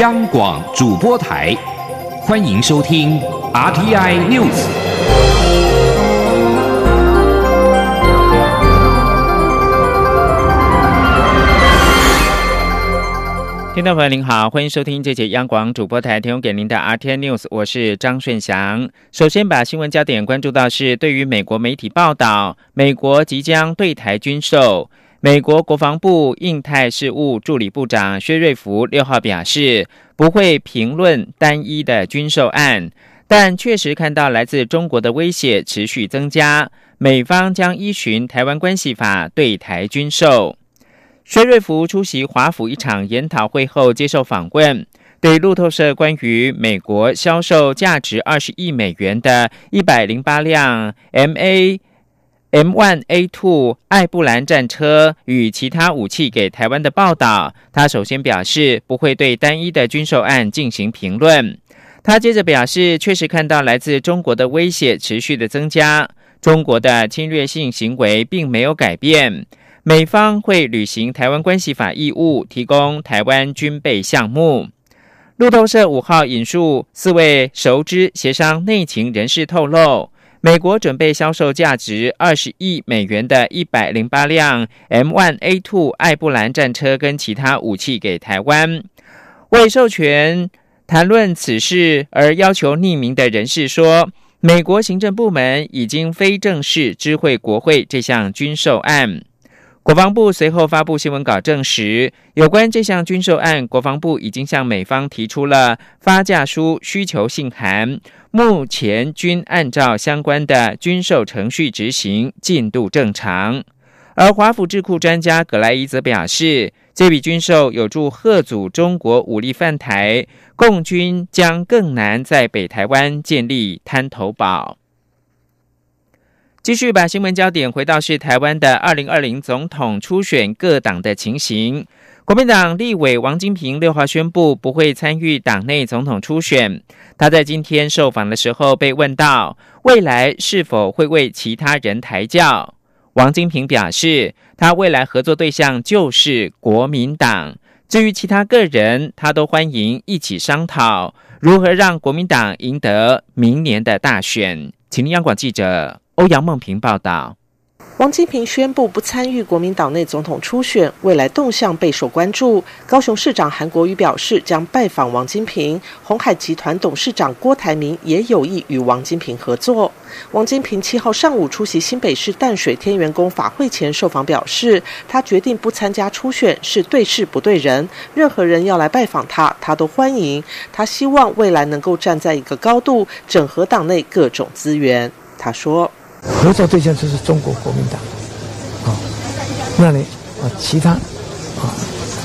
央广主播台，欢迎收听 RTI News。听众朋友您好，欢迎收听这节央广主播台提供给您的 RTI News，我是张顺祥。首先把新闻焦点关注到是，对于美国媒体报道，美国即将对台军售。美国国防部印太事务助理部长薛瑞福六号表示，不会评论单一的军售案，但确实看到来自中国的威胁持续增加，美方将依循《台湾关系法》对台军售。薛瑞福出席华府一场研讨会后接受访问，对路透社关于美国销售价值二十亿美元的一百零八辆 M A。M1A2 艾布兰战车与其他武器给台湾的报道，他首先表示不会对单一的军售案进行评论。他接着表示，确实看到来自中国的威胁持续的增加，中国的侵略性行为并没有改变。美方会履行《台湾关系法》义务，提供台湾军备项目。路透社五号引述四位熟知协商内情人士透露。美国准备销售价值二十亿美元的一百零八辆 M1A2 艾布兰战车跟其他武器给台湾。未授权谈论此事而要求匿名的人士说，美国行政部门已经非正式知会国会这项军售案。国防部随后发布新闻稿证实，有关这项军售案，国防部已经向美方提出了发价书需求信函，目前均按照相关的军售程序执行，进度正常。而华府智库专家葛莱伊则表示，这笔军售有助贺阻中国武力犯台，共军将更难在北台湾建立滩头堡。继续把新闻焦点回到是台湾的二零二零总统初选各党的情形。国民党立委王金平六号宣布不会参与党内总统初选。他在今天受访的时候被问到未来是否会为其他人抬轿，王金平表示，他未来合作对象就是国民党。至于其他个人，他都欢迎一起商讨如何让国民党赢得明年的大选。请央广记者。欧阳梦平报道，王金平宣布不参与国民党内总统初选，未来动向备受关注。高雄市长韩国瑜表示将拜访王金平，红海集团董事长郭台铭也有意与王金平合作。王金平七号上午出席新北市淡水天元宫法会前受访表示，他决定不参加初选是对事不对人，任何人要来拜访他，他都欢迎。他希望未来能够站在一个高度，整合党内各种资源。他说。合作对象就是中国国民党，啊，那你啊，其他啊，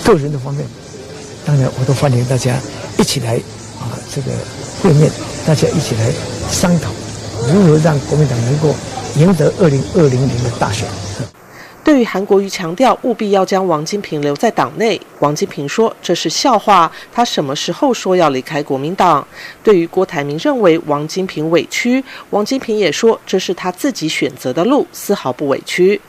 个人的方面，当然我都欢迎大家一起来啊，这个会面，大家一起来商讨如何让国民党能够赢得二零二零年的大选。对于韩国瑜强调务必要将王金平留在党内，王金平说这是笑话。他什么时候说要离开国民党？对于郭台铭认为王金平委屈，王金平也说这是他自己选择的路，丝毫不委屈。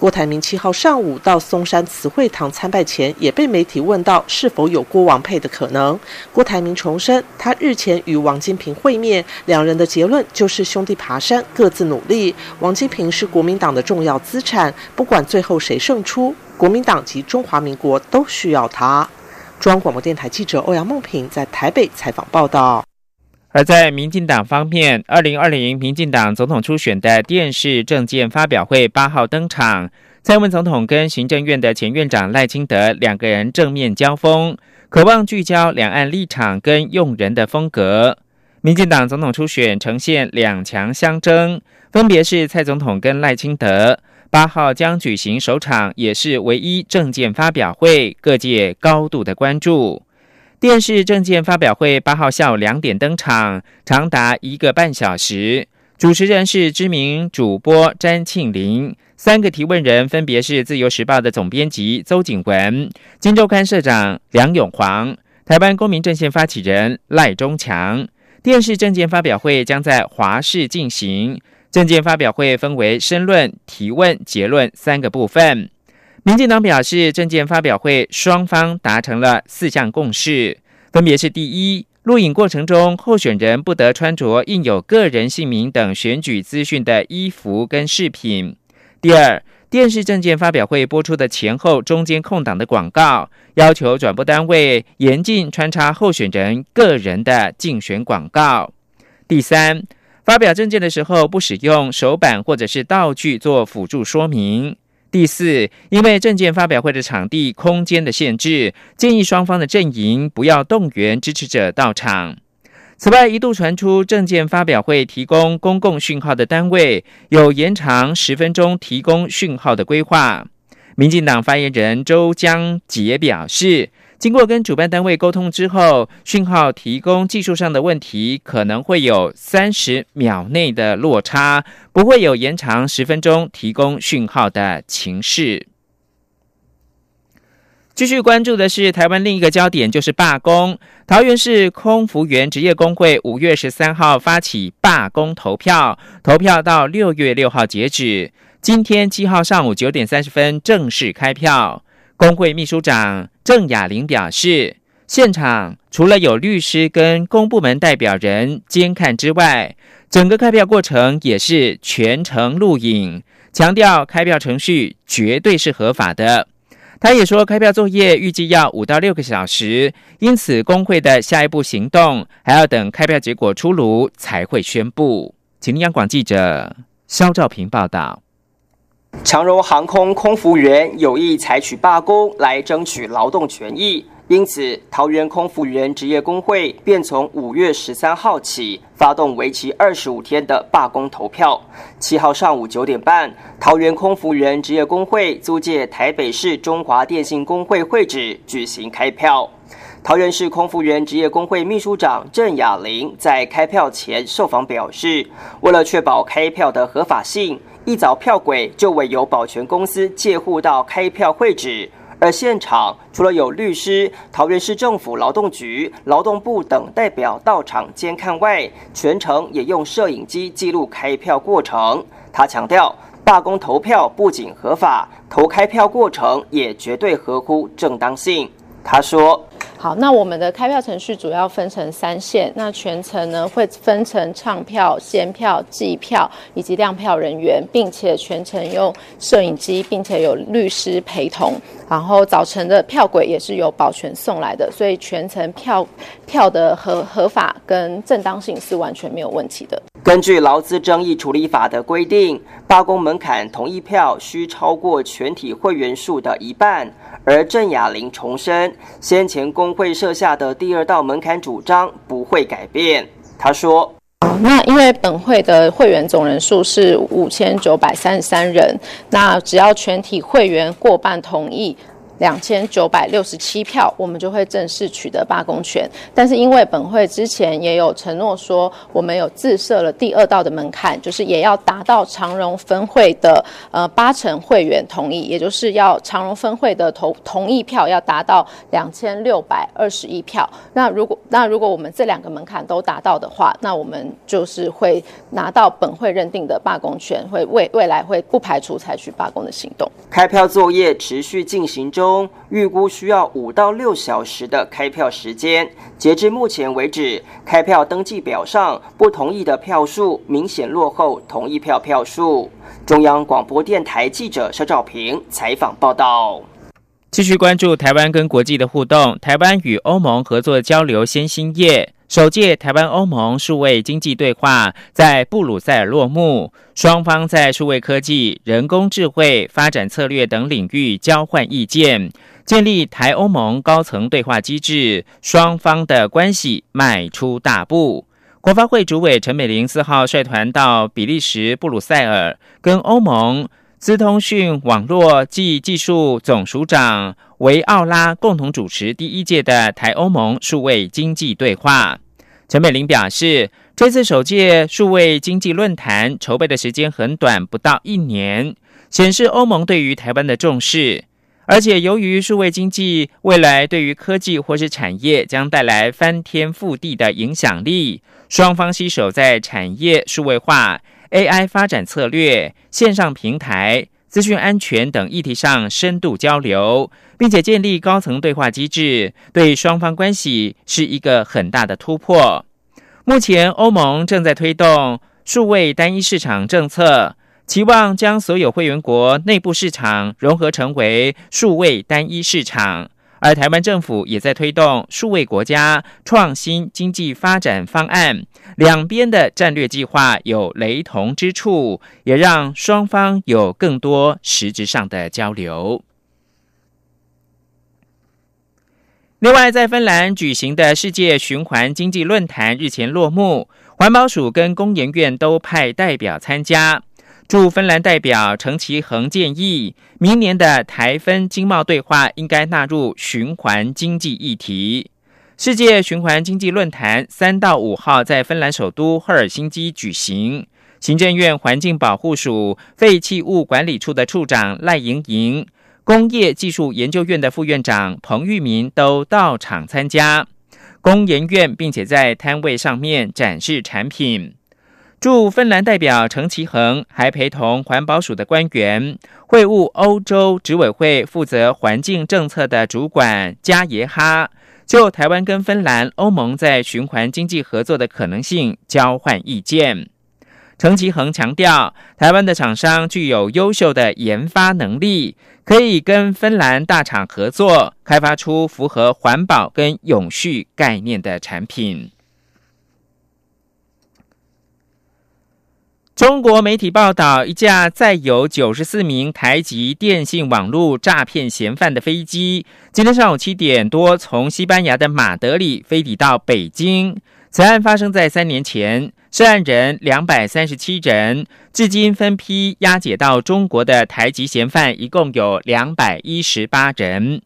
郭台铭七号上午到松山慈惠堂参拜前，也被媒体问到是否有郭王配的可能。郭台铭重申，他日前与王金平会面，两人的结论就是兄弟爬山，各自努力。王金平是国民党的重要资产，不管最后谁胜出，国民党及中华民国都需要他。中央广播电台记者欧阳梦平在台北采访报道。而在民进党方面，二零二零民进党总统初选的电视政见发表会八号登场，蔡英文总统跟行政院的前院长赖清德两个人正面交锋，渴望聚焦两岸立场跟用人的风格。民进党总统初选呈现两强相争，分别是蔡总统跟赖清德。八号将举行首场，也是唯一政见发表会，各界高度的关注。电视证件发表会八号下午两点登场，长达一个半小时。主持人是知名主播詹庆林，三个提问人分别是自由时报的总编辑邹景文、金周刊社长梁永煌、台湾公民阵线发起人赖中强。电视证件发表会将在华视进行，证件发表会分为申论、提问、结论三个部分。民进党表示，政见发表会双方达成了四项共识，分别是：第一，录影过程中候选人不得穿着印有个人姓名等选举资讯的衣服跟饰品；第二，电视证件发表会播出的前后中间空档的广告，要求转播单位严禁穿插候选人个人的竞选广告。第三，发表证件的时候不使用手板或者是道具做辅助说明。第四，因为证件发表会的场地空间的限制，建议双方的阵营不要动员支持者到场。此外，一度传出证件发表会提供公共讯号的单位有延长十分钟提供讯号的规划。民进党发言人周江杰表示，经过跟主办单位沟通之后，讯号提供技术上的问题可能会有三十秒内的落差，不会有延长十分钟提供讯号的情势。继续关注的是台湾另一个焦点，就是罢工。桃园市空服员职业工会五月十三号发起罢工投票，投票到六月六号截止。今天七号上午九点三十分正式开票。工会秘书长郑雅玲表示，现场除了有律师跟公部门代表人监看之外，整个开票过程也是全程录影，强调开票程序绝对是合法的。他也说，开票作业预计要五到六个小时，因此工会的下一步行动还要等开票结果出炉才会宣布。请央广记者肖兆平报道。长荣航空空服员有意采取罢工来争取劳动权益。因此，桃园空服员职业工会便从五月十三号起发动为期二十五天的罢工投票。七号上午九点半，桃园空服员职业工会租借台北市中华电信工会会址举行开票。桃园市空服员职业工会秘书长郑雅玲在开票前受访表示，为了确保开票的合法性，一早票轨就委由保全公司借户到开票会址。而现场除了有律师、桃园市政府劳动局、劳动部等代表到场监看外，全程也用摄影机记录开票过程。他强调，罢工投票不仅合法，投开票过程也绝对合乎正当性。他说。好，那我们的开票程序主要分成三线，那全程呢会分成唱票、先票、计票以及亮票人员，并且全程用摄影机，并且有律师陪同。然后早晨的票轨也是由保全送来的，所以全程票票的合合法跟正当性是完全没有问题的。根据劳资争议处理法的规定，罢工门槛同意票需超过全体会员数的一半。而郑雅玲重申，先前公会设下的第二道门槛主张不会改变。他说：“那因为本会的会员总人数是五千九百三十三人，那只要全体会员过半同意。”两千九百六十七票，我们就会正式取得罢工权。但是因为本会之前也有承诺说，我们有自设了第二道的门槛，就是也要达到长荣分会的呃八成会员同意，也就是要长荣分会的同同意票要达到两千六百二十一票。那如果那如果我们这两个门槛都达到的话，那我们就是会拿到本会认定的罢工权，会未未来会不排除采取罢工的行动。开票作业持续进行中。预估需要五到六小时的开票时间。截至目前为止，开票登记表上不同意的票数明显落后同意票票数。中央广播电台记者肖照平采访报道。继续关注台湾跟国际的互动。台湾与欧盟合作交流先兴业。首届台湾欧盟数位经济对话在布鲁塞尔落幕，双方在数位科技、人工智慧发展策略等领域交换意见，建立台欧盟高层对话机制，双方的关系迈出大步。国发会主委陈美玲四号率团到比利时布鲁塞尔，跟欧盟。资通讯网络暨技术总署长维奥拉共同主持第一届的台欧盟数位经济对话。陈美玲表示，这次首届数位经济论坛筹备的时间很短，不到一年，显示欧盟对于台湾的重视。而且，由于数位经济未来对于科技或是产业将带来翻天覆地的影响力，双方携手在产业数位化。AI 发展策略、线上平台、资讯安全等议题上深度交流，并且建立高层对话机制，对双方关系是一个很大的突破。目前，欧盟正在推动数位单一市场政策，期望将所有会员国内部市场融合成为数位单一市场。而台湾政府也在推动数位国家创新经济发展方案，两边的战略计划有雷同之处，也让双方有更多实质上的交流。另外，在芬兰举行的世界循环经济论坛日前落幕，环保署跟工研院都派代表参加。驻芬兰代表程其恒建议，明年的台芬经贸对话应该纳入循环经济议题。世界循环经济论坛三到五号在芬兰首都赫尔辛基举行，行政院环境保护署废弃物管理处的处长赖莹莹、工业技术研究院的副院长彭玉明都到场参加。工研院并且在摊位上面展示产品。驻芬兰代表程其恒还陪同环保署的官员会晤欧洲执委会负责环境政策的主管加耶哈，就台湾跟芬兰、欧盟在循环经济合作的可能性交换意见。程其恒强调，台湾的厂商具有优秀的研发能力，可以跟芬兰大厂合作，开发出符合环保跟永续概念的产品。中国媒体报道，一架载有九十四名台籍电信网络诈骗嫌犯的飞机，今天上午七点多从西班牙的马德里飞抵到北京。此案发生在三年前，涉案人两百三十七人，至今分批押解到中国的台籍嫌犯一共有两百一十八人。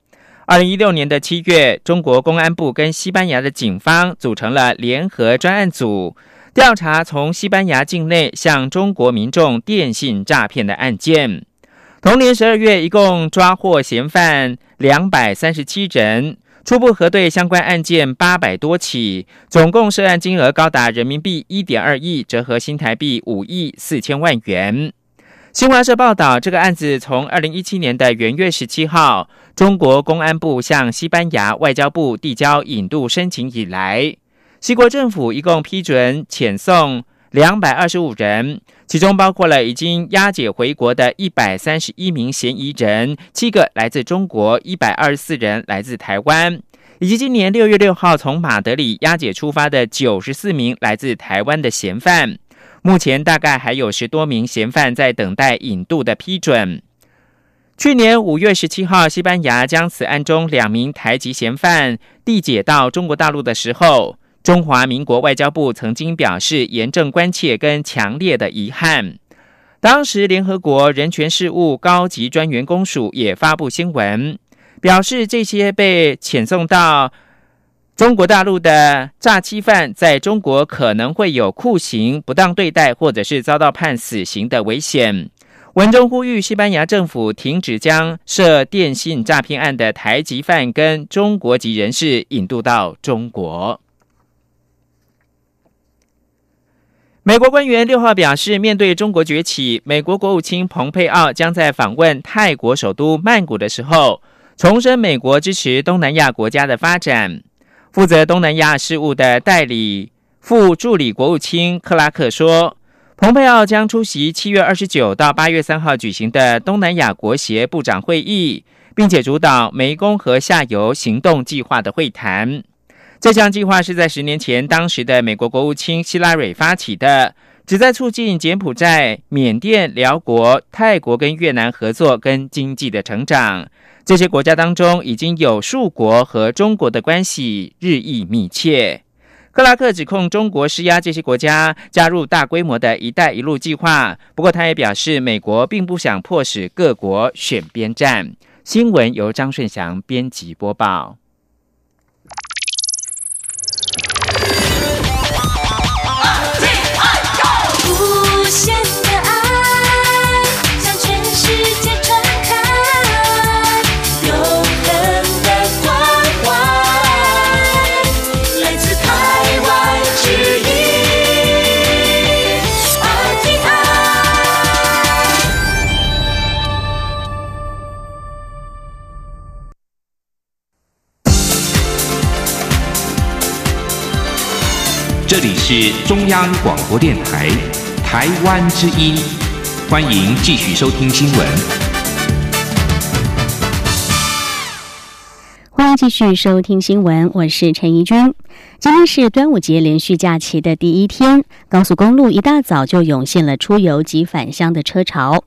二零一六年的七月，中国公安部跟西班牙的警方组成了联合专案组。调查从西班牙境内向中国民众电信诈骗的案件。同年十二月，一共抓获嫌犯两百三十七人，初步核对相关案件八百多起，总共涉案金额高达人民币一点二亿，折合新台币五亿四千万元。新华社报道，这个案子从二零一七年的元月十七号，中国公安部向西班牙外交部递交引渡申请以来。西国政府一共批准遣送两百二十五人，其中包括了已经押解回国的一百三十一名嫌疑人，七个来自中国，一百二十四人来自台湾，以及今年六月六号从马德里押解出发的九十四名来自台湾的嫌犯。目前大概还有十多名嫌犯在等待引渡的批准。去年五月十七号，西班牙将此案中两名台籍嫌犯递解到中国大陆的时候。中华民国外交部曾经表示严正关切跟强烈的遗憾。当时，联合国人权事务高级专员公署也发布新闻，表示这些被遣送到中国大陆的诈欺犯，在中国可能会有酷刑、不当对待，或者是遭到判死刑的危险。文中呼吁西班牙政府停止将涉电信诈骗案的台籍犯跟中国籍人士引渡到中国。美国官员六号表示，面对中国崛起，美国国务卿蓬佩奥将在访问泰国首都曼谷的时候，重申美国支持东南亚国家的发展。负责东南亚事务的代理副助理国务卿克拉克说，蓬佩奥将出席七月二十九到八月三号举行的东南亚国协部长会议，并且主导湄公河下游行动计划的会谈。这项计划是在十年前，当时的美国国务卿希拉蕊发起的，旨在促进柬埔寨、缅甸、辽国、泰国跟越南合作跟经济的成长。这些国家当中，已经有数国和中国的关系日益密切。克拉克指控中国施压这些国家加入大规模的一带一路计划，不过他也表示，美国并不想迫使各国选边站。新闻由张顺祥编辑播报。里是中央广播电台台湾之音，欢迎继续收听新闻。欢迎继续收听新闻，我是陈怡君。今天是端午节连续假期的第一天，高速公路一大早就涌现了出游及返乡的车潮。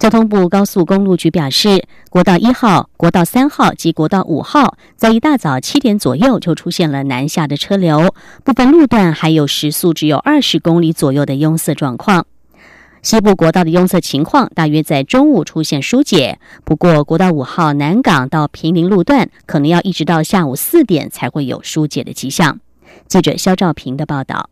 交通部高速公路局表示，国道一号、国道三号及国道五号在一大早七点左右就出现了南下的车流，部分路段还有时速只有二十公里左右的拥塞状况。西部国道的拥塞情况大约在中午出现疏解，不过国道五号南港到平林路段可能要一直到下午四点才会有疏解的迹象。记者肖兆平的报道：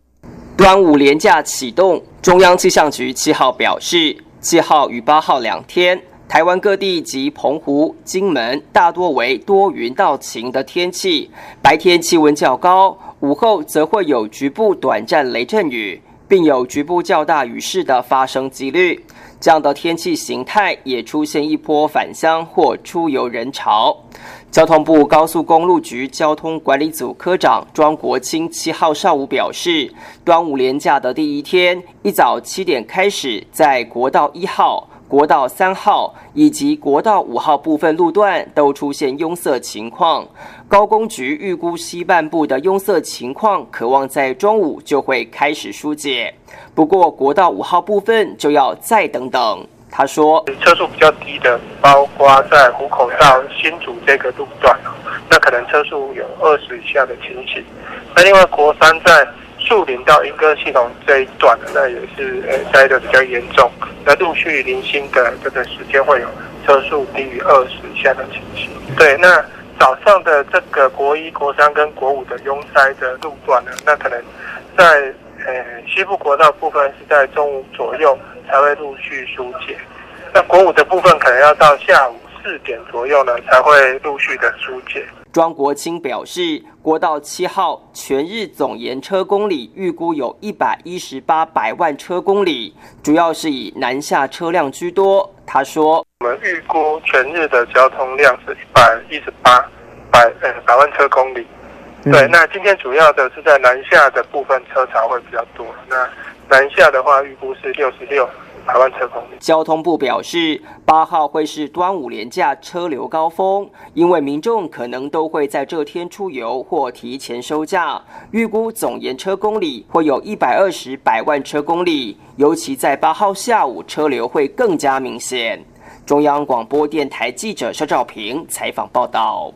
端午连假启动，中央气象局七号表示。七号与八号两天，台湾各地及澎湖、金门大多为多云到晴的天气，白天气温较高，午后则会有局部短暂雷阵雨，并有局部较大雨势的发生几率。这样的天气形态也出现一波返乡或出游人潮。交通部高速公路局交通管理组科长庄国清七号上午表示，端午连假的第一天，一早七点开始，在国道一号、国道三号以及国道五号部分路段都出现拥塞情况。高工局预估西半部的拥塞情况，渴望在中午就会开始疏解。不过，国道五号部分就要再等等。他说：“车速比较低的，包括在虎口到新竹这个路段，那可能车速有二十以下的情形。那另外国三在树林到莺歌系统这一段，那也是呃塞的比较严重。那陆续零星的这个时间会有车速低于二十以下的情形。对，那早上的这个国一、国三跟国五的拥塞的路段呢，那可能在呃西部国道部分是在中午左右。”才会陆续疏解，那国五的部分可能要到下午四点左右呢，才会陆续的疏解。庄国清表示，国道七号全日总延车公里预估有一百一十八百万车公里，主要是以南下车辆居多。他说，我们预估全日的交通量是一百一十八百呃百万车公里。对，那今天主要的是在南下的部分车潮会比较多。那南下的话，预估是六十六百万车公里。交通部表示，八号会是端午连假车流高峰，因为民众可能都会在这天出游或提前收假，预估总延车公里会有一百二十百万车公里，尤其在八号下午车流会更加明显。中央广播电台记者肖兆平采访报道。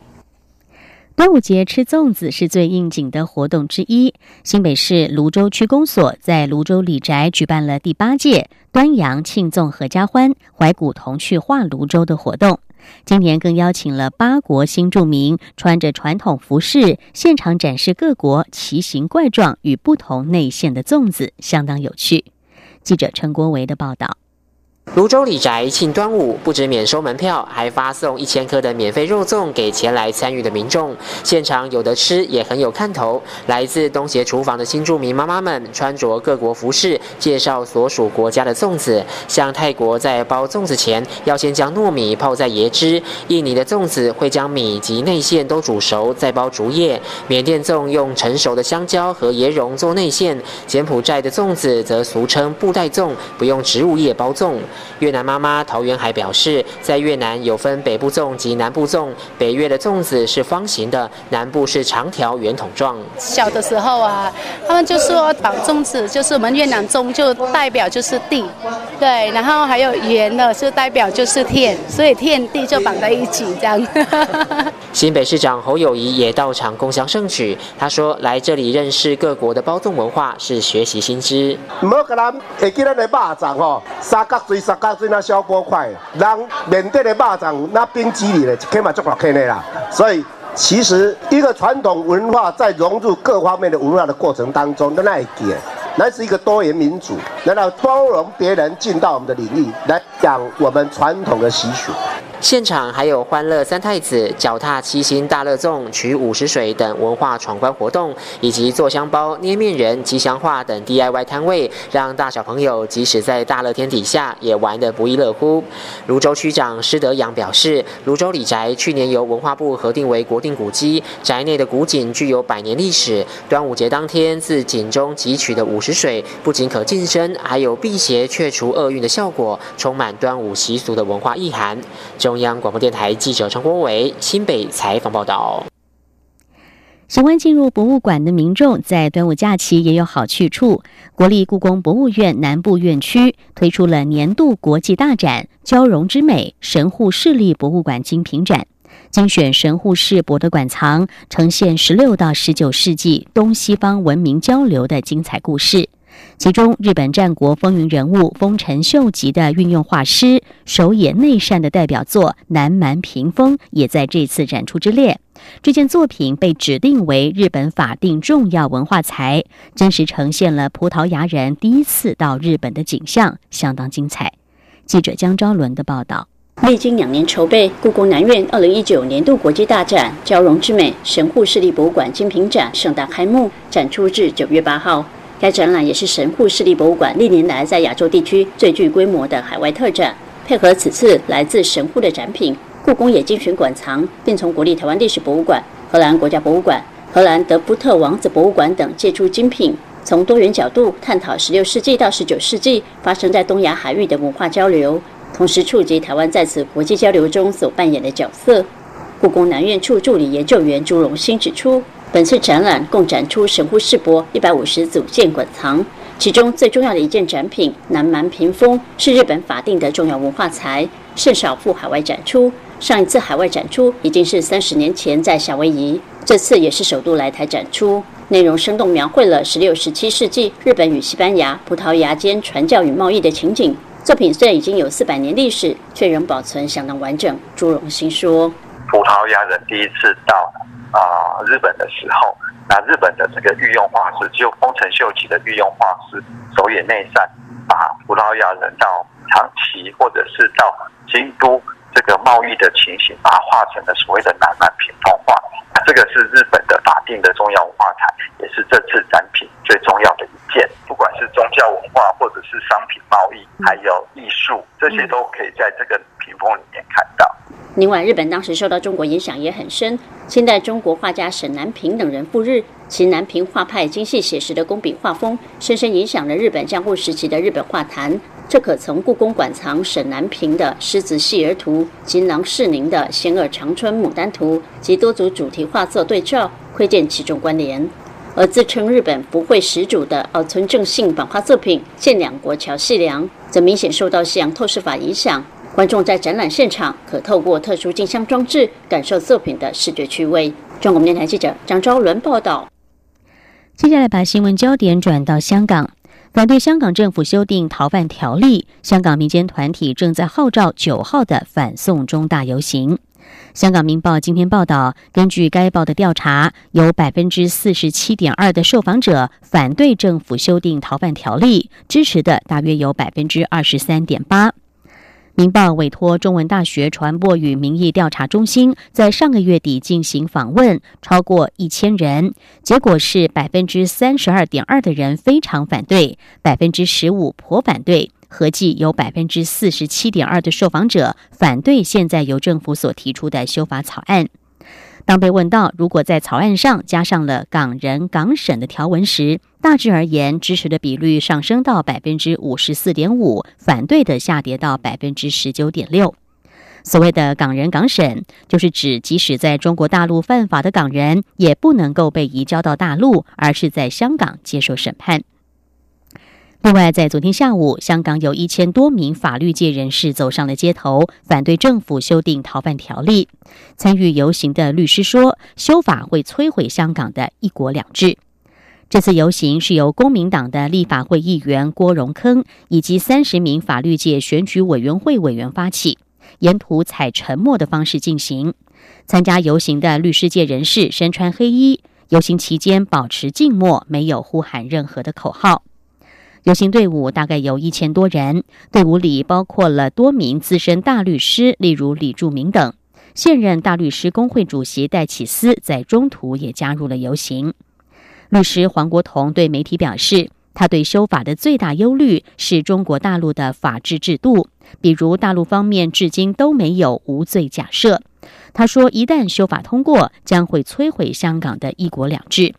端午节吃粽子是最应景的活动之一。新北市泸州区公所在泸州李宅举办了第八届端阳庆粽合家欢，怀古童趣画泸州的活动。今年更邀请了八国新住民，穿着传统服饰，现场展示各国奇形怪状与不同内馅的粽子，相当有趣。记者陈国维的报道。泸州李宅庆端午，不止免收门票，还发送一千颗的免费肉粽给前来参与的民众。现场有的吃，也很有看头。来自东协厨房的新住民妈妈们，穿着各国服饰，介绍所属国家的粽子。像泰国在包粽子前，要先将糯米泡在椰汁；印尼的粽子会将米及内馅都煮熟，再包竹叶；缅甸粽用成熟的香蕉和椰蓉做内馅；柬埔寨的粽子则俗称布袋粽，不用植物叶包粽。越南妈妈陶元海表示，在越南有分北部粽及南部粽，北越的粽子是方形的，南部是长条圆筒状。小的时候啊，他们就说绑粽子就是我们越南粽，就代表就是地，对，然后还有圆的就代表就是天，所以天地就绑在一起这样。新北市长侯友谊也到场共享盛举，他说来这里认识各国的包粽文化是学习新知。唔好给咱会记咱的肉粽吼，三角锥。三角锥那小波块，让缅甸的肉掌那冰激凌的，起码做好看的啦。所以，其实一个传统文化在融入各方面的文化的过程当中，那一点，那是一个多元民主，难道包容别人进到我们的领域来讲我们传统的习俗？现场还有欢乐三太子、脚踏七星大乐粽、取五十水等文化闯关活动，以及做香包、捏面人、吉祥画等 DIY 摊位，让大小朋友即使在大乐天底下也玩得不亦乐乎。泸州区长施德阳表示，泸州李宅去年由文化部核定为国定古迹，宅内的古井具有百年历史。端午节当天自井中汲取的五十水，不仅可净身，还有辟邪却除厄运的效果，充满端午习俗的文化意涵。中中央广播电台记者陈国伟新北采访报道。喜欢进入博物馆的民众在端午假期也有好去处。国立故宫博物院南部院区推出了年度国际大展“交融之美”神户市立博物馆精品展，精选神户市博的馆藏，呈现十六到十九世纪东西方文明交流的精彩故事。其中，日本战国风云人物丰臣秀吉的运用画师手野内善的代表作《南蛮屏风》也在这次展出之列。这件作品被指定为日本法定重要文化财，真实呈现了葡萄牙人第一次到日本的景象，相当精彩。记者江昭伦的报道。历经两年筹备，故宫南院二零一九年度国际大展“交融之美”神户市立博物馆精品展盛大开幕，展出至九月八号。该展览也是神户市立博物馆历年来在亚洲地区最具规模的海外特展。配合此次来自神户的展品，故宫也精选馆藏，并从国立台湾历史博物馆、荷兰国家博物馆、荷兰德福特王子博物馆等借出精品，从多元角度探讨16世纪到19世纪发生在东亚海域的文化交流，同时触及台湾在此国际交流中所扮演的角色。故宫南院处助理研究员朱荣兴指出。本次展览共展出神户世博一百五十组件馆藏，其中最重要的一件展品南蛮屏风是日本法定的重要文化财，甚少赴海外展出。上一次海外展出已经是三十年前在夏威夷，这次也是首度来台展出。内容生动描绘了十六、十七世纪日本与西班牙、葡萄牙间传教与贸易的情景。作品虽然已经有四百年历史，却仍保存相当完整。朱荣兴说：“葡萄牙人第一次到。”啊，日本的时候，那日本的这个御用画师，就丰臣秀吉的御用画师手野内善，把葡萄牙人到长崎或者是到京都这个贸易的情形，把它画成了所谓的南蛮屏风画。那这个是日本的法定的重要文化财，也是这次展品最重要的一件。不管是宗教文化，或者是商品贸易，还有艺术，这些都可以在这个屏风里面看到。另外，日本当时受到中国影响也很深。清代中国画家沈南平等人赴日，其南平画派精细写实的工笔画风，深深影响了日本江户时期的日本画坛。这可从故宫馆藏沈南平的《狮子戏儿图》、金郎世宁的《仙儿长春牡丹图》及多组主题画作对照，窥见其中关联。而自称日本不会始祖的奥村正信版画作品《见两国桥细梁》，则明显受到西洋透视法影响。观众在展览现场可透过特殊镜像装置感受作品的视觉趣味。中国电台记者张昭伦报道。接下来把新闻焦点转到香港，反对香港政府修订逃犯条例，香港民间团体正在号召九号的反送中大游行。香港明报今天报道，根据该报的调查，有百分之四十七点二的受访者反对政府修订逃犯条例，支持的大约有百分之二十三点八。明报委托中文大学传播与民意调查中心在上个月底进行访问，超过一千人，结果是百分之三十二点二的人非常反对，百分之十五颇反对，合计有百分之四十七点二的受访者反对现在由政府所提出的修法草案。当被问到如果在草案上加上了港人港审的条文时，大致而言，支持的比率上升到百分之五十四点五，反对的下跌到百分之十九点六。所谓的港人港审，就是指即使在中国大陆犯法的港人，也不能够被移交到大陆，而是在香港接受审判。另外，在昨天下午，香港有一千多名法律界人士走上了街头，反对政府修订逃犯条例。参与游行的律师说，修法会摧毁香港的一国两制。这次游行是由公民党的立法会议员郭荣铿以及三十名法律界选举委员会委员发起，沿途采沉默的方式进行。参加游行的律师界人士身穿黑衣，游行期间保持静默，没有呼喊任何的口号。游行队伍大概有一千多人，队伍里包括了多名资深大律师，例如李柱铭等。现任大律师工会主席戴启思在中途也加入了游行。律师黄国同对媒体表示，他对修法的最大忧虑是中国大陆的法治制度，比如大陆方面至今都没有无罪假设。他说，一旦修法通过，将会摧毁香港的一国两制。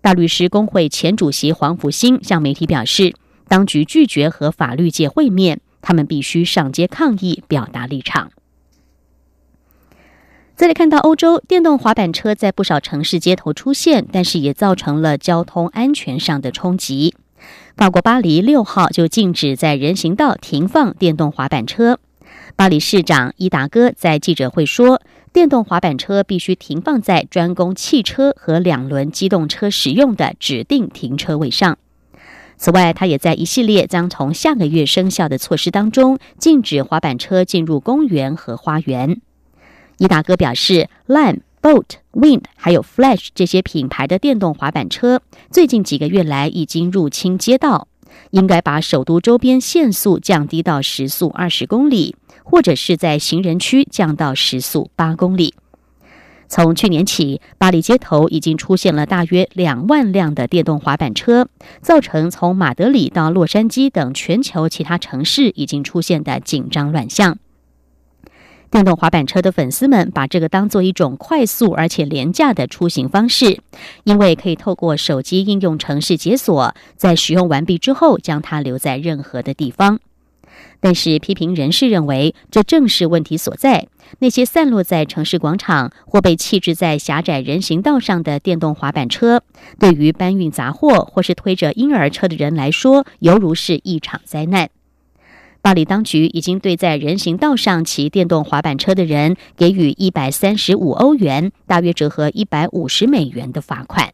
大律师工会前主席黄福兴向媒体表示，当局拒绝和法律界会面，他们必须上街抗议，表达立场。再来看到欧洲，电动滑板车在不少城市街头出现，但是也造成了交通安全上的冲击。法国巴黎六号就禁止在人行道停放电动滑板车。巴黎市长伊达哥在记者会说，电动滑板车必须停放在专供汽车和两轮机动车使用的指定停车位上。此外，他也在一系列将从下个月生效的措施当中，禁止滑板车进入公园和花园。伊达哥表示，Lime、Boat、Wind 还有 Flash 这些品牌的电动滑板车，最近几个月来已经入侵街道，应该把首都周边限速降低到时速二十公里，或者是在行人区降到时速八公里。从去年起，巴黎街头已经出现了大约两万辆的电动滑板车，造成从马德里到洛杉矶等全球其他城市已经出现的紧张乱象。电动滑板车的粉丝们把这个当做一种快速而且廉价的出行方式，因为可以透过手机应用程式解锁，在使用完毕之后将它留在任何的地方。但是批评人士认为，这正是问题所在。那些散落在城市广场或被弃置在狭窄人行道上的电动滑板车，对于搬运杂货或是推着婴儿车的人来说，犹如是一场灾难。巴黎当局已经对在人行道上骑电动滑板车的人给予一百三十五欧元（大约折合一百五十美元）的罚款。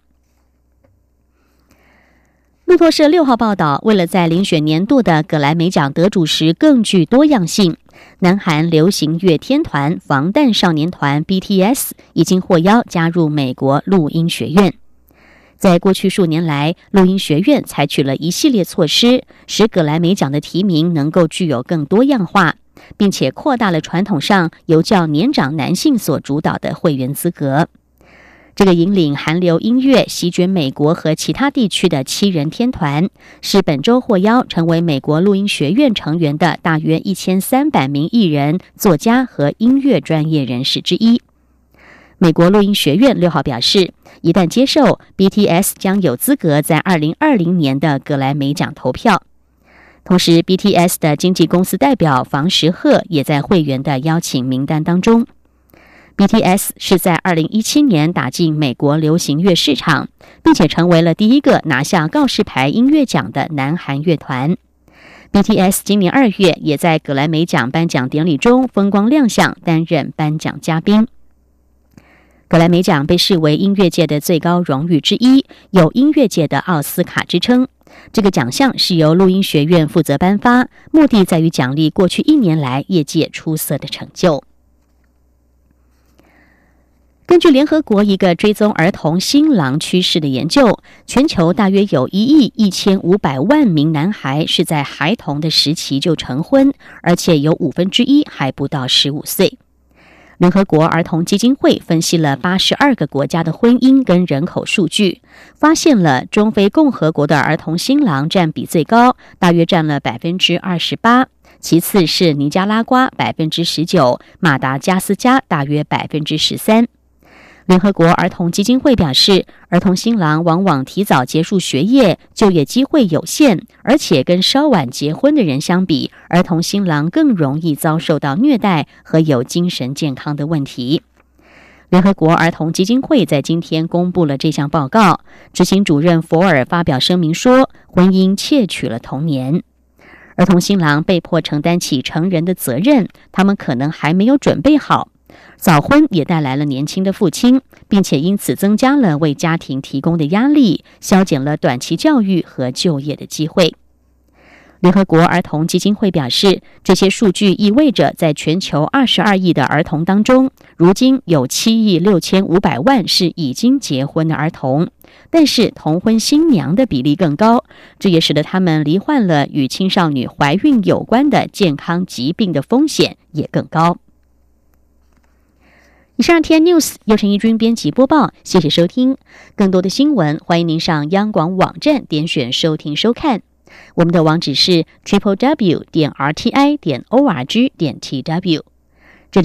路透社六号报道，为了在遴选年度的格莱美奖得主时更具多样性，南韩流行乐天团防弹少年团 BTS 已经获邀加入美国录音学院。在过去数年来，录音学院采取了一系列措施，使葛莱美奖的提名能够具有更多样化，并且扩大了传统上由较年长男性所主导的会员资格。这个引领韩流音乐席卷美国和其他地区的七人天团，是本周获邀成为美国录音学院成员的大约一千三百名艺人、作家和音乐专业人士之一。美国录音学院六号表示，一旦接受 BTS，将有资格在二零二零年的格莱美奖投票。同时，BTS 的经纪公司代表房石赫也在会员的邀请名单当中。BTS 是在二零一七年打进美国流行乐市场，并且成为了第一个拿下告示牌音乐奖的南韩乐团。BTS 今年二月也在格莱美奖颁奖典礼中风光亮相，担任颁奖嘉宾。格莱美奖被视为音乐界的最高荣誉之一，有音乐界的奥斯卡之称。这个奖项是由录音学院负责颁发，目的在于奖励过去一年来业界出色的成就。根据联合国一个追踪儿童新郎趋势的研究，全球大约有一亿一千五百万名男孩是在孩童的时期就成婚，而且有五分之一还不到十五岁。联合国儿童基金会分析了八十二个国家的婚姻跟人口数据，发现了中非共和国的儿童新郎占比最高，大约占了百分之二十八，其次是尼加拉瓜百分之十九，马达加斯加大约百分之十三。联合国儿童基金会表示，儿童新郎往往提早结束学业，就业机会有限，而且跟稍晚结婚的人相比，儿童新郎更容易遭受到虐待和有精神健康的问题。联合国儿童基金会在今天公布了这项报告，执行主任佛尔发表声明说：“婚姻窃取了童年，儿童新郎被迫承担起成人的责任，他们可能还没有准备好。”早婚也带来了年轻的父亲，并且因此增加了为家庭提供的压力，消减了短期教育和就业的机会。联合国儿童基金会表示，这些数据意味着，在全球二十二亿的儿童当中，如今有七亿六千五百万是已经结婚的儿童，但是同婚新娘的比例更高，这也使得他们罹患了与青少年怀孕有关的健康疾病的风险也更高。以上天 news 由陈一军编辑播报，谢谢收听。更多的新闻，欢迎您上央广网站点选收听收看。我们的网址是 triple w 点 r t i 点 o r g 点 t w。